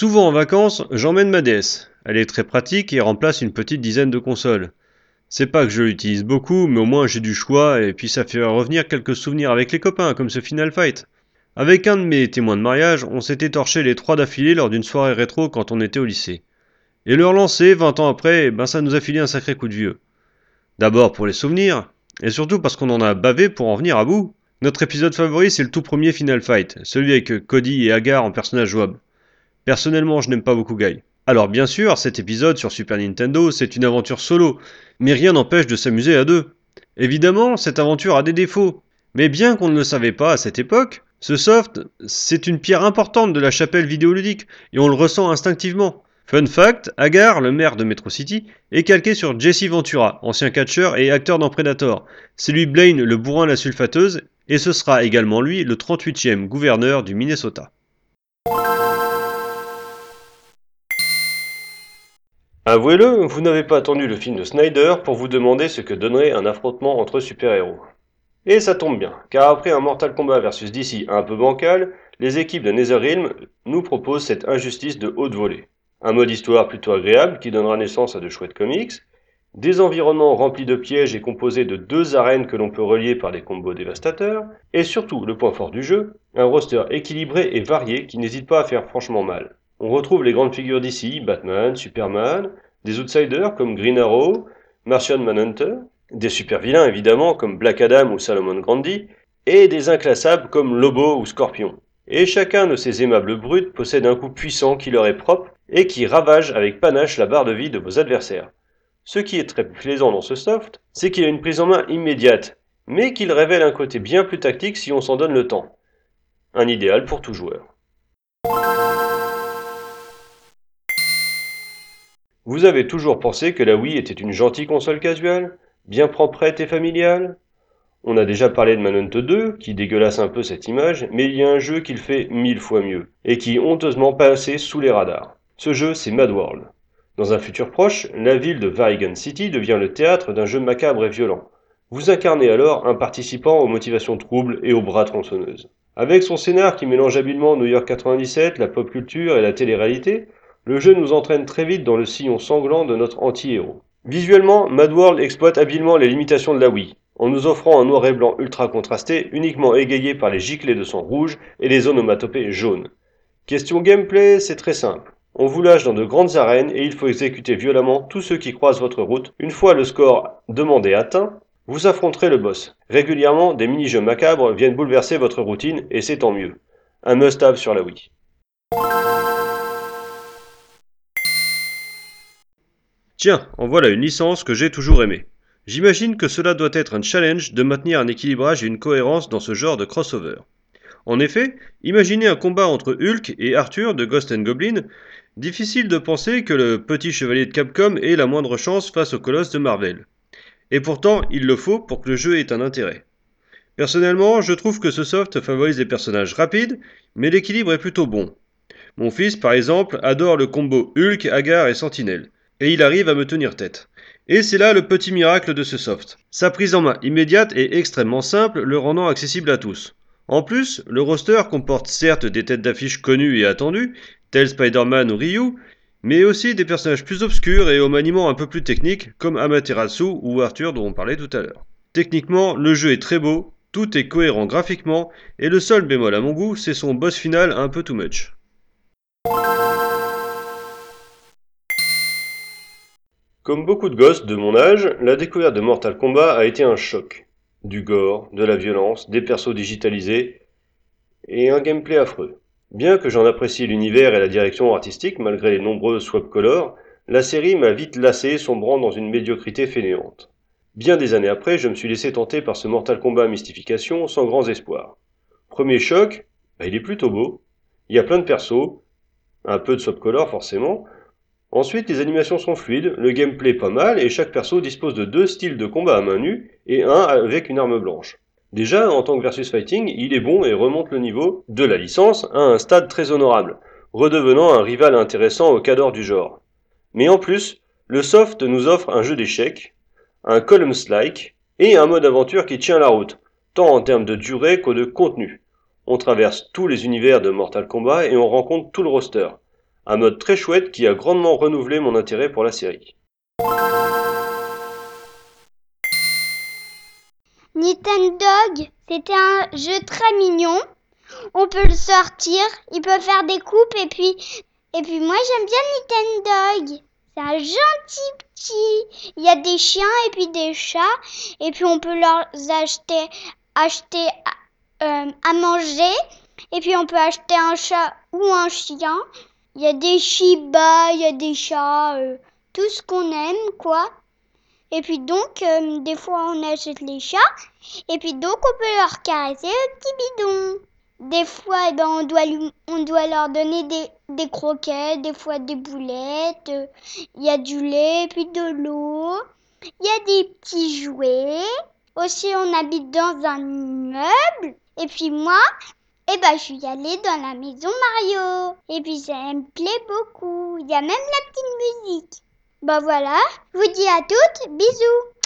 Souvent en vacances, j'emmène ma DS. Elle est très pratique et remplace une petite dizaine de consoles. C'est pas que je l'utilise beaucoup, mais au moins j'ai du choix et puis ça fait revenir quelques souvenirs avec les copains, comme ce Final Fight. Avec un de mes témoins de mariage, on s'était torché les trois d'affilée lors d'une soirée rétro quand on était au lycée. Et le relancer 20 ans après, ben ça nous a filé un sacré coup de vieux. D'abord pour les souvenirs, et surtout parce qu'on en a bavé pour en venir à bout. Notre épisode favori, c'est le tout premier Final Fight, celui avec Cody et Agar en personnage jouable. Personnellement, je n'aime pas beaucoup Guy. Alors bien sûr, cet épisode sur Super Nintendo, c'est une aventure solo, mais rien n'empêche de s'amuser à deux. Évidemment, cette aventure a des défauts, mais bien qu'on ne le savait pas à cette époque, ce soft, c'est une pierre importante de la chapelle vidéoludique, et on le ressent instinctivement. Fun fact, Agar, le maire de Metro City, est calqué sur Jesse Ventura, ancien catcheur et acteur dans Predator. C'est lui Blaine, le bourrin la sulfateuse, et ce sera également lui le 38e gouverneur du Minnesota. Avouez-le, vous n'avez pas attendu le film de Snyder pour vous demander ce que donnerait un affrontement entre super-héros. Et ça tombe bien, car après un Mortal Kombat vs DC un peu bancal, les équipes de Netherrealm nous proposent cette injustice de haute volée. Un mode histoire plutôt agréable qui donnera naissance à de chouettes comics, des environnements remplis de pièges et composés de deux arènes que l'on peut relier par des combos dévastateurs, et surtout, le point fort du jeu, un roster équilibré et varié qui n'hésite pas à faire franchement mal. On retrouve les grandes figures d'ici, Batman, Superman, des outsiders comme Green Arrow, Martian Manhunter, des super vilains évidemment comme Black Adam ou Salomon Grandi, et des inclassables comme Lobo ou Scorpion. Et chacun de ces aimables brutes possède un coup puissant qui leur est propre et qui ravage avec panache la barre de vie de vos adversaires. Ce qui est très plaisant dans ce soft, c'est qu'il a une prise en main immédiate, mais qu'il révèle un côté bien plus tactique si on s'en donne le temps. Un idéal pour tout joueur. Vous avez toujours pensé que la Wii était une gentille console casuale, bien proprette et familiale? On a déjà parlé de Manhunt 2, qui dégueulasse un peu cette image, mais il y a un jeu qui le fait mille fois mieux, et qui honteusement passé sous les radars. Ce jeu, c'est Mad World. Dans un futur proche, la ville de Varigan City devient le théâtre d'un jeu macabre et violent. Vous incarnez alors un participant aux motivations troubles et aux bras tronçonneuses. Avec son scénar qui mélange habilement New York 97, la pop culture et la télé-réalité, le jeu nous entraîne très vite dans le sillon sanglant de notre anti-héros. Visuellement, Mad World exploite habilement les limitations de la Wii, en nous offrant un noir et blanc ultra contrasté, uniquement égayé par les giclées de sang rouge et les onomatopées jaunes. Question gameplay, c'est très simple. On vous lâche dans de grandes arènes et il faut exécuter violemment tous ceux qui croisent votre route. Une fois le score demandé atteint, vous affronterez le boss. Régulièrement, des mini-jeux macabres viennent bouleverser votre routine et c'est tant mieux. Un must-have sur la Wii. Tiens, en voilà une licence que j'ai toujours aimée. J'imagine que cela doit être un challenge de maintenir un équilibrage et une cohérence dans ce genre de crossover. En effet, imaginez un combat entre Hulk et Arthur de Ghost and Goblin Difficile de penser que le petit chevalier de Capcom ait la moindre chance face au colosse de Marvel. Et pourtant, il le faut pour que le jeu ait un intérêt. Personnellement, je trouve que ce soft favorise les personnages rapides, mais l'équilibre est plutôt bon. Mon fils, par exemple, adore le combo Hulk, Agar et Sentinelle, et il arrive à me tenir tête. Et c'est là le petit miracle de ce soft. Sa prise en main immédiate est extrêmement simple, le rendant accessible à tous. En plus, le roster comporte certes des têtes d'affiche connues et attendues, tel Spider-Man ou Ryu, mais aussi des personnages plus obscurs et au maniement un peu plus technique, comme Amaterasu ou Arthur dont on parlait tout à l'heure. Techniquement, le jeu est très beau, tout est cohérent graphiquement, et le seul bémol à mon goût, c'est son boss final un peu too much. Comme beaucoup de gosses de mon âge, la découverte de Mortal Kombat a été un choc. Du gore, de la violence, des persos digitalisés, et un gameplay affreux. Bien que j'en apprécie l'univers et la direction artistique malgré les nombreuses swap colors, la série m'a vite lassé sombrant dans une médiocrité fainéante. Bien des années après, je me suis laissé tenter par ce Mortal Kombat Mystification sans grands espoirs. Premier choc, bah, il est plutôt beau, il y a plein de persos, un peu de swap color forcément. Ensuite, les animations sont fluides, le gameplay pas mal et chaque perso dispose de deux styles de combat à main nue et un avec une arme blanche. Déjà, en tant que versus fighting, il est bon et remonte le niveau de la licence à un stade très honorable, redevenant un rival intéressant au cadre du genre. Mais en plus, le soft nous offre un jeu d'échecs, un columns-like et un mode aventure qui tient la route, tant en termes de durée que de contenu. On traverse tous les univers de Mortal Kombat et on rencontre tout le roster. Un mode très chouette qui a grandement renouvelé mon intérêt pour la série. Nintendo, c'était un jeu très mignon. On peut le sortir, il peut faire des coupes et puis et puis moi j'aime bien Nintendo. C'est un gentil petit. Il y a des chiens et puis des chats et puis on peut leur acheter acheter euh, à manger et puis on peut acheter un chat ou un chien. Il y a des Shiba, il y a des chats, euh, tout ce qu'on aime quoi. Et puis donc, euh, des fois, on achète les chats. Et puis donc, on peut leur caresser le petit bidon. Des fois, eh ben, on, doit on doit leur donner des, des croquettes, des fois des boulettes. Il y a du lait, puis de l'eau. Il y a des petits jouets. Aussi, on habite dans un immeuble. Et puis moi, eh ben, je suis allée dans la maison Mario. Et puis, ça me plaît beaucoup. Il y a même la petite musique. Bah voilà, je vous dis à toutes, bisous